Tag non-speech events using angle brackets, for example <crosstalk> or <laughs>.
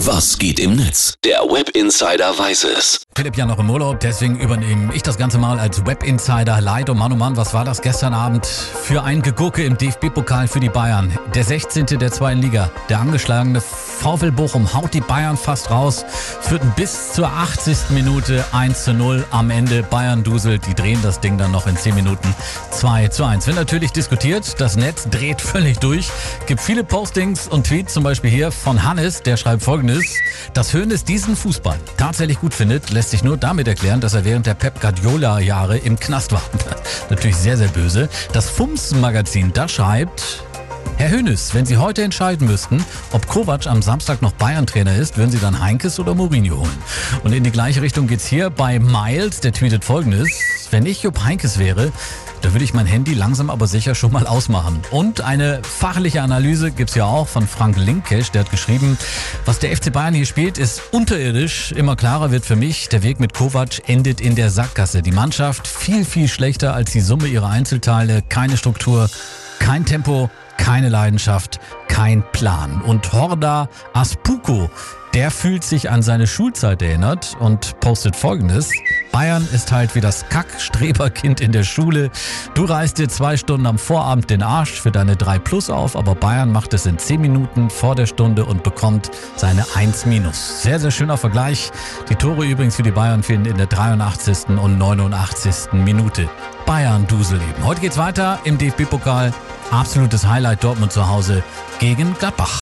Was geht im Netz? Der Web Insider weiß es. Philipp ja noch im Urlaub, deswegen übernehme ich das Ganze mal als Web Insider. Leid, oh Mann, oh Mann, was war das gestern Abend für ein Gegurke im DFB-Pokal für die Bayern? Der 16. der zweiten Liga, der angeschlagene VfL Bochum haut die Bayern fast raus, führten bis zur 80. Minute 1 zu 0. Am Ende Bayern duselt, die drehen das Ding dann noch in 10 Minuten 2 zu 1. Wird natürlich diskutiert, das Netz dreht völlig durch. Gibt viele Postings und Tweets, zum Beispiel hier von Hannes, der schreibt folgendes. Dass Hoeneß diesen Fußball tatsächlich gut findet, lässt sich nur damit erklären, dass er während der Pep Guardiola-Jahre im Knast war. <laughs> Natürlich sehr, sehr böse. Das Fums-Magazin, da schreibt, Herr Hönes, wenn Sie heute entscheiden müssten, ob Kovac am Samstag noch Bayern-Trainer ist, würden Sie dann Heinkes oder Mourinho holen? Und in die gleiche Richtung geht's hier bei Miles, der tweetet folgendes. Wenn ich Jupp Heinkes wäre, da würde ich mein Handy langsam aber sicher schon mal ausmachen. Und eine fachliche Analyse gibt's ja auch von Frank Linkesch, der hat geschrieben, was der FC Bayern hier spielt, ist unterirdisch. Immer klarer wird für mich, der Weg mit Kovac endet in der Sackgasse. Die Mannschaft viel, viel schlechter als die Summe ihrer Einzelteile, keine Struktur, kein Tempo, keine Leidenschaft, kein Plan. Und Horda Aspuko, der fühlt sich an seine Schulzeit erinnert und postet folgendes. Bayern ist halt wie das Kack-Streberkind in der Schule. Du reißt dir zwei Stunden am Vorabend den Arsch für deine 3 Plus auf, aber Bayern macht es in 10 Minuten vor der Stunde und bekommt seine 1 Minus. Sehr, sehr schöner Vergleich. Die Tore übrigens für die Bayern finden in der 83. und 89. Minute. Bayern Dusel eben. Heute geht's weiter im DFB-Pokal. Absolutes Highlight Dortmund zu Hause gegen Gladbach.